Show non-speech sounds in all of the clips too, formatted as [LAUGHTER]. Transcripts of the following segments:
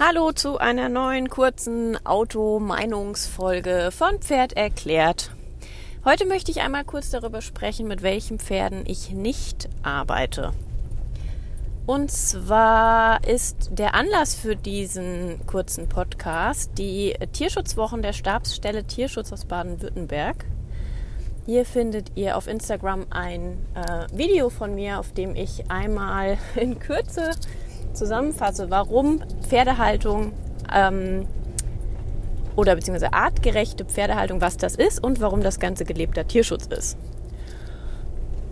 Hallo zu einer neuen kurzen Auto-Meinungsfolge von Pferd erklärt. Heute möchte ich einmal kurz darüber sprechen, mit welchen Pferden ich nicht arbeite. Und zwar ist der Anlass für diesen kurzen Podcast die Tierschutzwochen der Stabsstelle Tierschutz aus Baden-Württemberg. Hier findet ihr auf Instagram ein äh, Video von mir, auf dem ich einmal [LAUGHS] in Kürze zusammenfasse, warum Pferdehaltung ähm, oder beziehungsweise artgerechte Pferdehaltung, was das ist und warum das Ganze gelebter Tierschutz ist.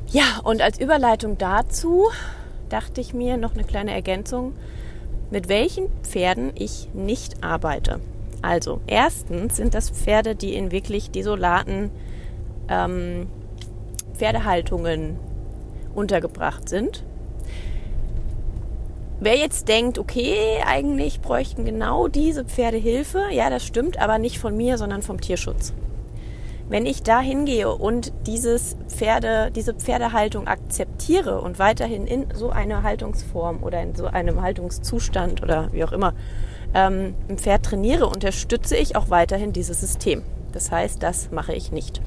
Ja, und als Überleitung dazu dachte ich mir noch eine kleine Ergänzung, mit welchen Pferden ich nicht arbeite. Also, erstens sind das Pferde, die in wirklich desolaten ähm, Pferdehaltungen untergebracht sind. Wer jetzt denkt, okay, eigentlich bräuchten genau diese Pferde Hilfe, ja, das stimmt, aber nicht von mir, sondern vom Tierschutz. Wenn ich da hingehe und dieses Pferde, diese Pferdehaltung akzeptiere und weiterhin in so einer Haltungsform oder in so einem Haltungszustand oder wie auch immer ähm, ein Pferd trainiere, unterstütze ich auch weiterhin dieses System. Das heißt, das mache ich nicht.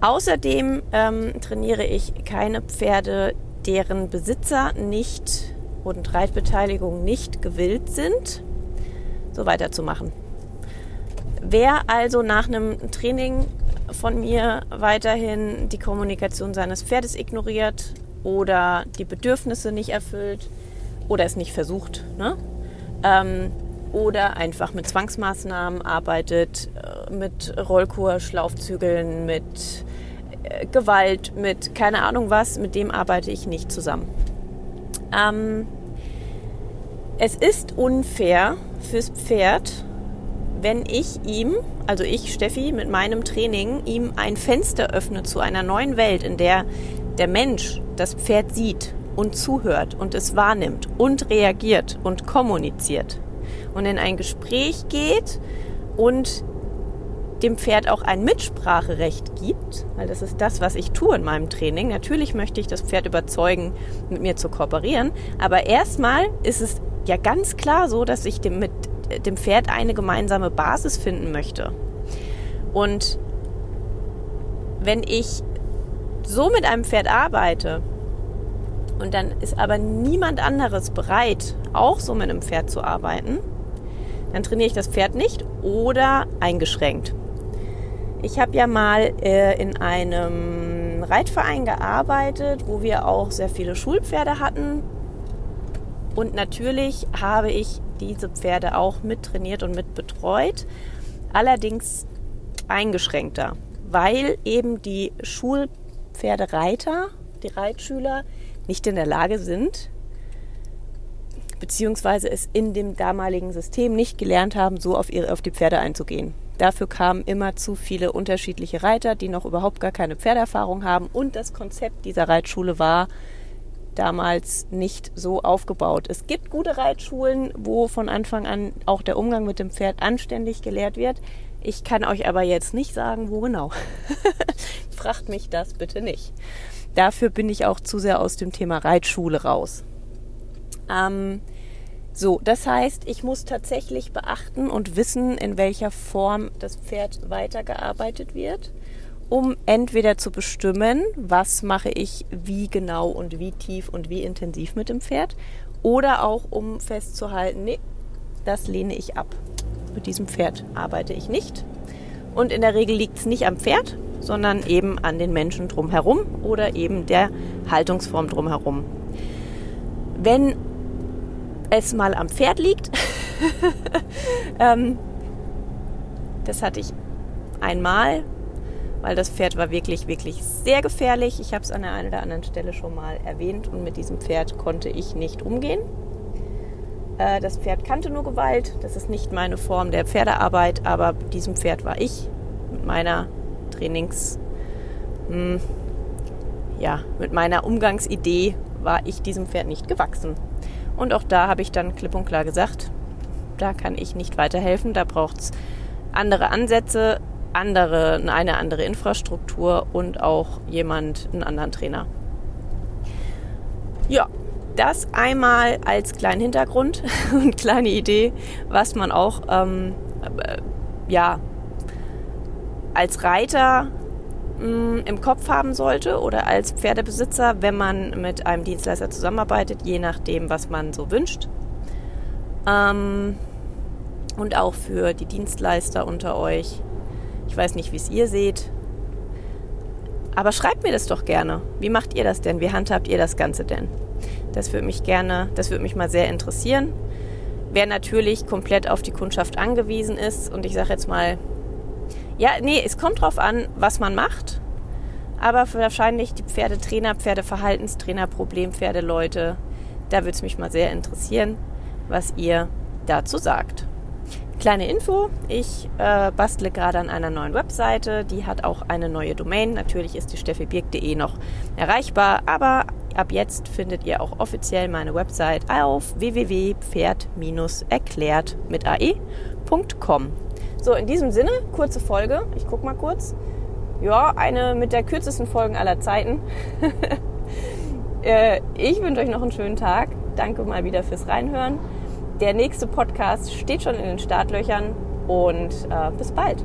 Außerdem ähm, trainiere ich keine Pferde, deren Besitzer nicht und Reitbeteiligung nicht gewillt sind, so weiterzumachen. Wer also nach einem Training von mir weiterhin die Kommunikation seines Pferdes ignoriert oder die Bedürfnisse nicht erfüllt oder es nicht versucht, ne? ähm, oder einfach mit Zwangsmaßnahmen arbeitet, äh, mit Rollkur, Schlaufzügeln, mit Gewalt, mit keine Ahnung was, mit dem arbeite ich nicht zusammen. Ähm, es ist unfair fürs Pferd, wenn ich ihm, also ich, Steffi, mit meinem Training, ihm ein Fenster öffne zu einer neuen Welt, in der der Mensch das Pferd sieht und zuhört und es wahrnimmt und reagiert und kommuniziert und in ein Gespräch geht und dem Pferd auch ein Mitspracherecht gibt, weil das ist das, was ich tue in meinem Training. Natürlich möchte ich das Pferd überzeugen, mit mir zu kooperieren, aber erstmal ist es ja ganz klar so, dass ich dem, mit dem Pferd eine gemeinsame Basis finden möchte. Und wenn ich so mit einem Pferd arbeite und dann ist aber niemand anderes bereit, auch so mit einem Pferd zu arbeiten, dann trainiere ich das Pferd nicht oder eingeschränkt. Ich habe ja mal äh, in einem Reitverein gearbeitet, wo wir auch sehr viele Schulpferde hatten. Und natürlich habe ich diese Pferde auch mittrainiert und mitbetreut. Allerdings eingeschränkter, weil eben die Schulpferdereiter, die Reitschüler, nicht in der Lage sind, beziehungsweise es in dem damaligen System nicht gelernt haben, so auf, ihre, auf die Pferde einzugehen. Dafür kamen immer zu viele unterschiedliche Reiter, die noch überhaupt gar keine Pferderfahrung haben. Und das Konzept dieser Reitschule war damals nicht so aufgebaut. Es gibt gute Reitschulen, wo von Anfang an auch der Umgang mit dem Pferd anständig gelehrt wird. Ich kann euch aber jetzt nicht sagen, wo genau. [LAUGHS] Fragt mich das bitte nicht. Dafür bin ich auch zu sehr aus dem Thema Reitschule raus. Ähm, so, das heißt, ich muss tatsächlich beachten und wissen, in welcher Form das Pferd weitergearbeitet wird, um entweder zu bestimmen, was mache ich wie genau und wie tief und wie intensiv mit dem Pferd, oder auch um festzuhalten, nee, das lehne ich ab. Mit diesem Pferd arbeite ich nicht. Und in der Regel liegt es nicht am Pferd, sondern eben an den Menschen drumherum oder eben der Haltungsform drumherum. Wenn es mal am Pferd liegt. [LAUGHS] ähm, das hatte ich einmal, weil das Pferd war wirklich, wirklich sehr gefährlich. Ich habe es an der einen oder anderen Stelle schon mal erwähnt und mit diesem Pferd konnte ich nicht umgehen. Äh, das Pferd kannte nur Gewalt. Das ist nicht meine Form der Pferdearbeit, aber diesem Pferd war ich mit meiner Trainings, mh, hm, ja, mit meiner Umgangsidee war ich diesem Pferd nicht gewachsen. Und auch da habe ich dann klipp und klar gesagt, da kann ich nicht weiterhelfen, da braucht es andere Ansätze, andere, eine andere Infrastruktur und auch jemand, einen anderen Trainer. Ja, das einmal als kleinen Hintergrund [LAUGHS] und kleine Idee, was man auch ähm, äh, ja, als Reiter im Kopf haben sollte oder als Pferdebesitzer, wenn man mit einem Dienstleister zusammenarbeitet, je nachdem, was man so wünscht. Ähm, und auch für die Dienstleister unter euch. Ich weiß nicht, wie es ihr seht. Aber schreibt mir das doch gerne. Wie macht ihr das denn? Wie handhabt ihr das Ganze denn? Das würde mich gerne, das würde mich mal sehr interessieren. Wer natürlich komplett auf die Kundschaft angewiesen ist und ich sage jetzt mal, ja, nee, es kommt drauf an, was man macht. Aber wahrscheinlich die Pferdetrainer, Pferdeverhaltenstrainer, Problempferdeleute, da würde es mich mal sehr interessieren, was ihr dazu sagt. Kleine Info, ich äh, bastle gerade an einer neuen Webseite, die hat auch eine neue Domain. Natürlich ist die steffibirk.de noch erreichbar, aber ab jetzt findet ihr auch offiziell meine Website auf www.pferd-erklärt mit ae.com. So, in diesem Sinne, kurze Folge. Ich guck mal kurz. Ja, eine mit der kürzesten Folgen aller Zeiten. [LAUGHS] Äh, ich wünsche euch noch einen schönen Tag. Danke mal wieder fürs Reinhören. Der nächste Podcast steht schon in den Startlöchern und äh, bis bald.